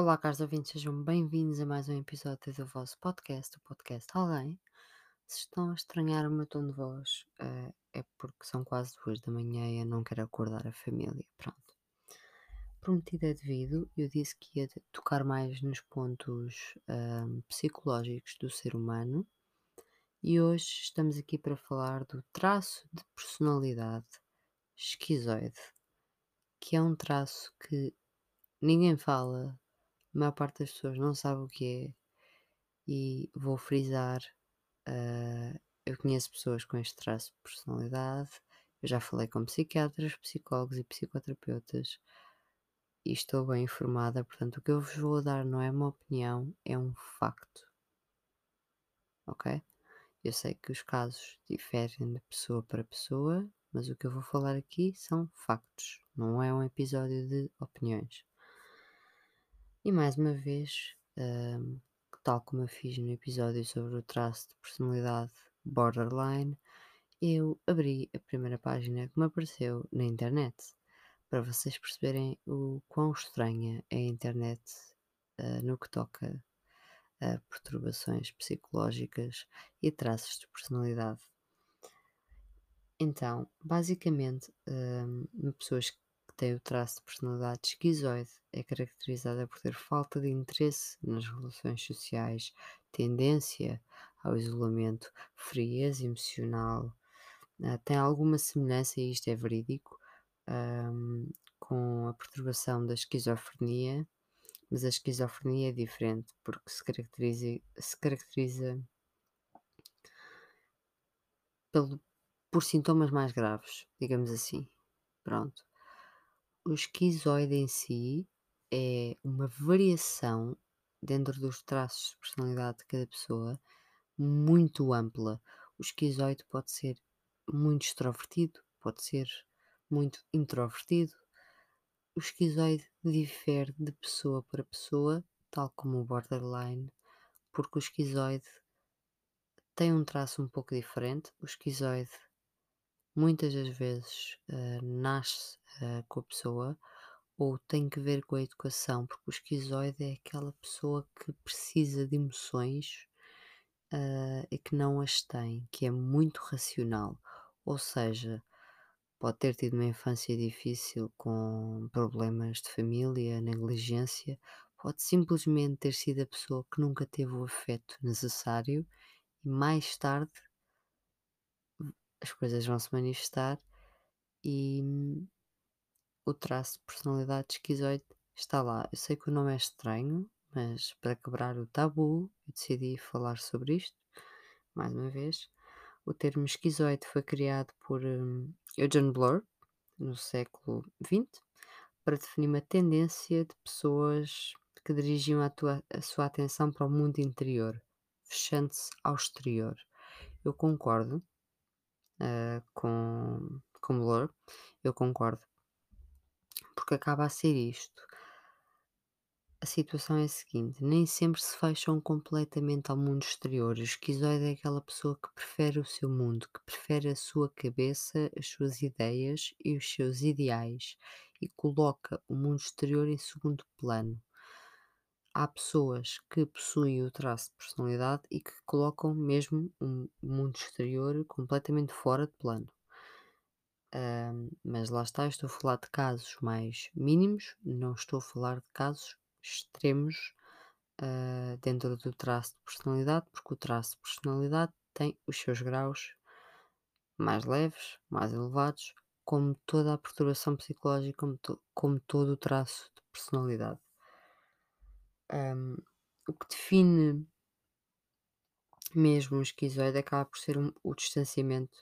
Olá, caros ouvintes, sejam bem-vindos a mais um episódio do vosso podcast, o podcast Alguém. Se estão a estranhar o meu tom de voz, eh, é porque são quase duas da manhã e eu não quero acordar a família. Pronto. Prometido é devido, eu disse que ia tocar mais nos pontos ahm, psicológicos do ser humano e hoje estamos aqui para falar do traço de personalidade esquizoide, que é um traço que ninguém fala, a maior parte das pessoas não sabe o que é, e vou frisar: ah, eu conheço pessoas com este traço de personalidade, eu já falei com psiquiatras, psicólogos e psicoterapeutas e estou bem informada, portanto, o que eu vos vou dar não é uma opinião, é um facto. Ok? Eu sei que os casos diferem de pessoa para pessoa, mas o que eu vou falar aqui são factos, não é um episódio de opiniões. E mais uma vez, ahm, tal como eu fiz no episódio sobre o traço de personalidade borderline, eu abri a primeira página que me apareceu na internet para vocês perceberem o quão estranha é a internet ah, no que toca a perturbações psicológicas e traços de personalidade. Então, basicamente, hum, pessoas têm o traço de personalidade esquizoide é caracterizada por ter falta de interesse nas relações sociais, tendência ao isolamento, frieza emocional. ah, tem alguma semelhança, e isto é verídico, hum, com a perturbação da esquizofrenia, mas a esquizofrenia é diferente porque se caracteriza, se caracteriza pelo, por sintomas mais graves, digamos assim. Pronto. O esquizoide em si é uma variação dentro dos traços de personalidade de cada pessoa muito ampla. O esquizoide pode ser muito extrovertido, pode ser muito introvertido. O esquizoide difere de pessoa para pessoa, tal como o borderline, porque o esquizoide tem um traço um pouco diferente. O esquizoide muitas das vezes uh, nasce uh, com a pessoa ou tem que ver com a educação, porque o esquizoide é aquela pessoa que precisa de emoções uh, e que não as tem, que é muito racional, ou seja, pode ter tido uma infância difícil com problemas de família, negligência, pode simplesmente ter sido a pessoa que nunca teve o afeto necessário e mais tarde as coisas vão se manifestar e hum, o traço de personalidade esquizoide está lá. Eu sei que o nome é estranho, mas para quebrar o tabu, eu decidi falar sobre isto. Mais uma vez, o termo esquizoide foi criado por um, Eugene Blur no século XX para definir uma tendência de pessoas que dirigiam a, tua, a sua atenção para o mundo interior, fechando-se ao exterior. Eu concordo uh, com, com Blur, eu concordo, porque acaba a ser isto. A situação é a seguinte: nem sempre se fecham completamente ao mundo exterior. O esquizoide é aquela pessoa que prefere o seu mundo, que prefere a sua cabeça, as suas ideias e os seus ideais e coloca o mundo exterior em segundo plano. Há pessoas que possuem o traço de personalidade e que colocam mesmo o mundo exterior completamente fora de plano. Mas lá está, estou a falar de casos mais mínimos, não estou a falar de casos extremos ah, dentro do traço de personalidade, porque o traço de personalidade tem os seus graus mais leves, mais elevados, como toda a perturbação psicológica, como, to- como todo o traço de personalidade. Ahm, o que define mesmo o esquizoide acaba por ser um- o distanciamento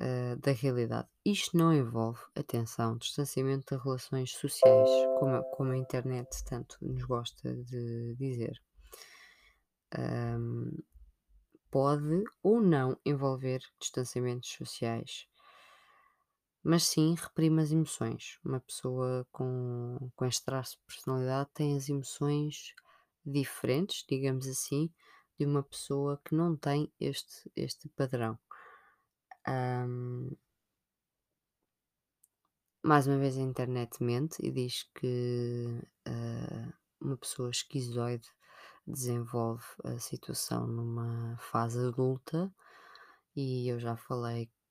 ah, da realidade. Isto não envolve, atenção, distanciamento de relações sociais, como a, como a internet tanto nos gosta de dizer. Ahm, pode ou não envolver distanciamentos sociais, mas sim reprime as emoções. Uma pessoa com, com este traço de personalidade tem as emoções diferentes, digamos assim, de uma pessoa que não tem este, este padrão. Ahm, mais uma vez a internet mente e diz que ah, uma pessoa esquizoide desenvolve a situação numa fase adulta e eu já falei, uh,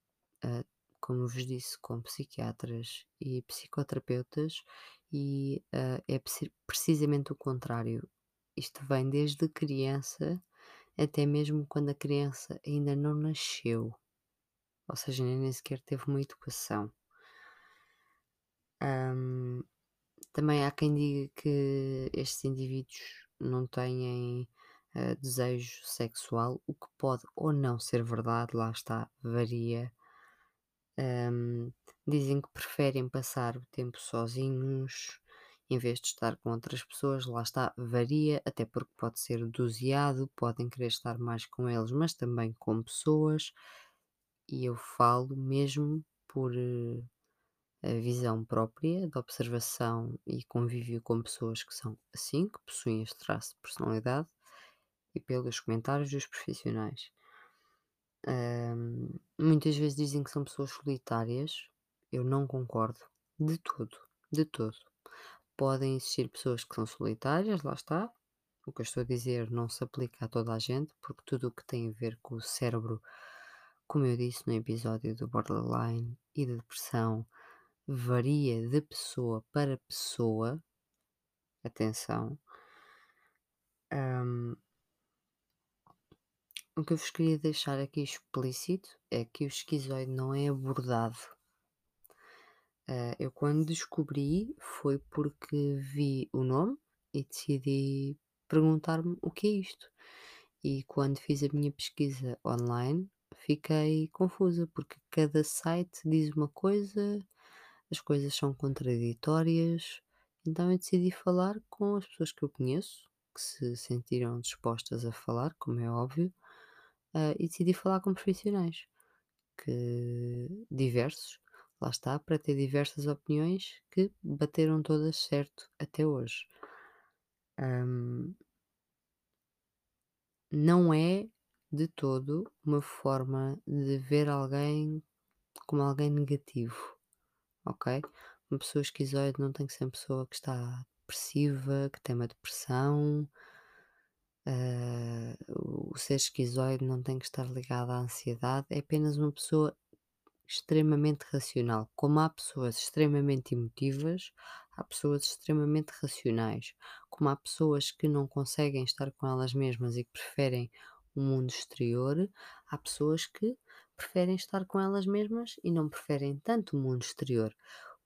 como vos disse, com psiquiatras e psicoterapeutas e uh, é precisamente o contrário. Isto vem desde criança até mesmo quando a criança ainda não nasceu, ou seja, nem sequer teve uma educação. Um, também há quem diga que estes indivíduos não têm uh, desejo sexual, o que pode ou não ser verdade, lá está, varia. Um, dizem que preferem passar o tempo sozinhos em vez de estar com outras pessoas, lá está, varia, até porque pode ser doseado, podem querer estar mais com eles, mas também com pessoas, e eu falo mesmo por uh, visão própria de observação e convívio com pessoas que são assim, que possuem este traço de personalidade, e pelos comentários dos profissionais. Muitas vezes dizem que são pessoas solitárias, eu não concordo de todo, de todo. Podem existir pessoas que são solitárias, lá está. O que eu estou a dizer não se aplica a toda a gente, porque tudo o que tem a ver com o cérebro, como eu disse no episódio do borderline e da depressão, varia de pessoa para pessoa. Atenção. Um, o que eu vos queria deixar aqui explícito é que o esquizoide não é abordado. Uh, eu quando descobri foi porque vi o nome e decidi perguntar-me o que é isto. E quando fiz a minha pesquisa online fiquei confusa porque cada site diz uma coisa as coisas são contraditórias, então eu decidi falar com as pessoas que eu conheço, que se sentiram dispostas a falar, como é óbvio, uh, e decidi falar com profissionais, que diversos, lá está, para ter diversas opiniões que bateram todas certo até hoje. Um, não é de todo uma forma de ver alguém como alguém negativo ok? Uma pessoa esquizoide não tem que ser uma pessoa que está depressiva, que tem uma depressão. Uh, o ser esquizoide não tem que estar ligado à ansiedade, é apenas uma pessoa extremamente racional. Como há pessoas extremamente emotivas, há pessoas extremamente racionais. Como há pessoas que não conseguem estar com elas mesmas e que preferem o mundo exterior, há pessoas que preferem estar com elas mesmas e não preferem tanto o mundo exterior.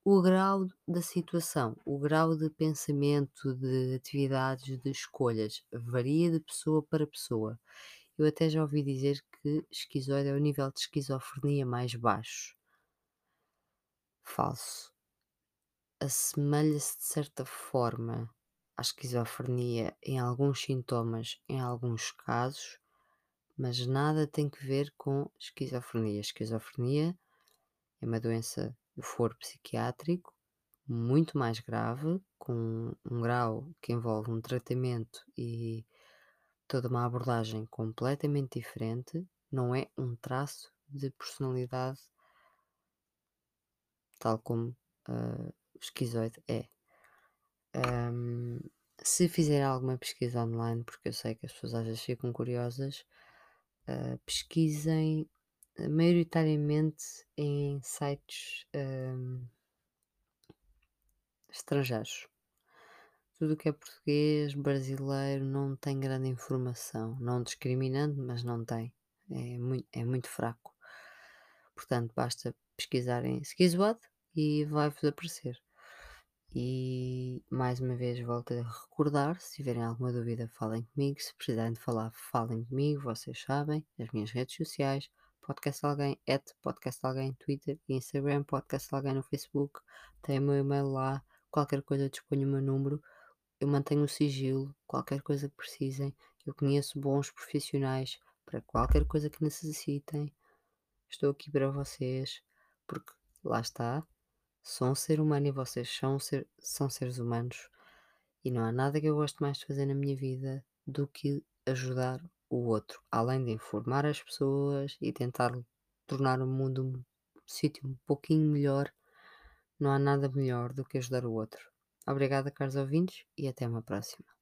O grau da situação, o grau de pensamento, de atividades, de escolhas, varia de pessoa para pessoa. Eu até já ouvi dizer que esquizoide é o nível de esquizofrenia mais baixo. Falso. Assemelha-se de certa forma à esquizofrenia em alguns sintomas, em alguns casos, mas nada tem que ver com esquizofrenia. Esquizofrenia é uma doença do foro psiquiátrico muito mais grave, com um grau que envolve um tratamento e toda uma abordagem completamente diferente, não é um traço de personalidade tal como uh, o esquizoide é. Um, se fizer alguma pesquisa online, porque eu sei que as pessoas às vezes ficam curiosas, uh, pesquisem maioritariamente em sites uh, estrangeiros. Tudo o que é português, brasileiro, não tem grande informação. Não discriminando, mas não tem. É muito, é muito fraco. Portanto, basta pesquisarem Skizwad e vai-vos aparecer. E mais uma vez volto a recordar: se tiverem alguma dúvida, falem comigo. Se precisarem de falar, falem comigo. Vocês sabem, as minhas redes sociais, podcast alguém, at podcast alguém, Twitter e Instagram, podcast alguém no Facebook. Tem o meu e-mail lá. Qualquer coisa, disponho o meu número. Eu mantenho o sigilo. Qualquer coisa que precisem. Eu conheço bons profissionais para qualquer coisa que necessitem. Estou aqui para vocês, porque lá está Sou um ser humano e vocês são, ser, são seres humanos. E não há nada que eu goste mais de fazer na minha vida do que ajudar o outro. Além de informar as pessoas e tentar tornar o mundo um sítio um pouquinho melhor, não há nada melhor do que ajudar o outro. Obrigada, caros ouvintes, e até uma próxima.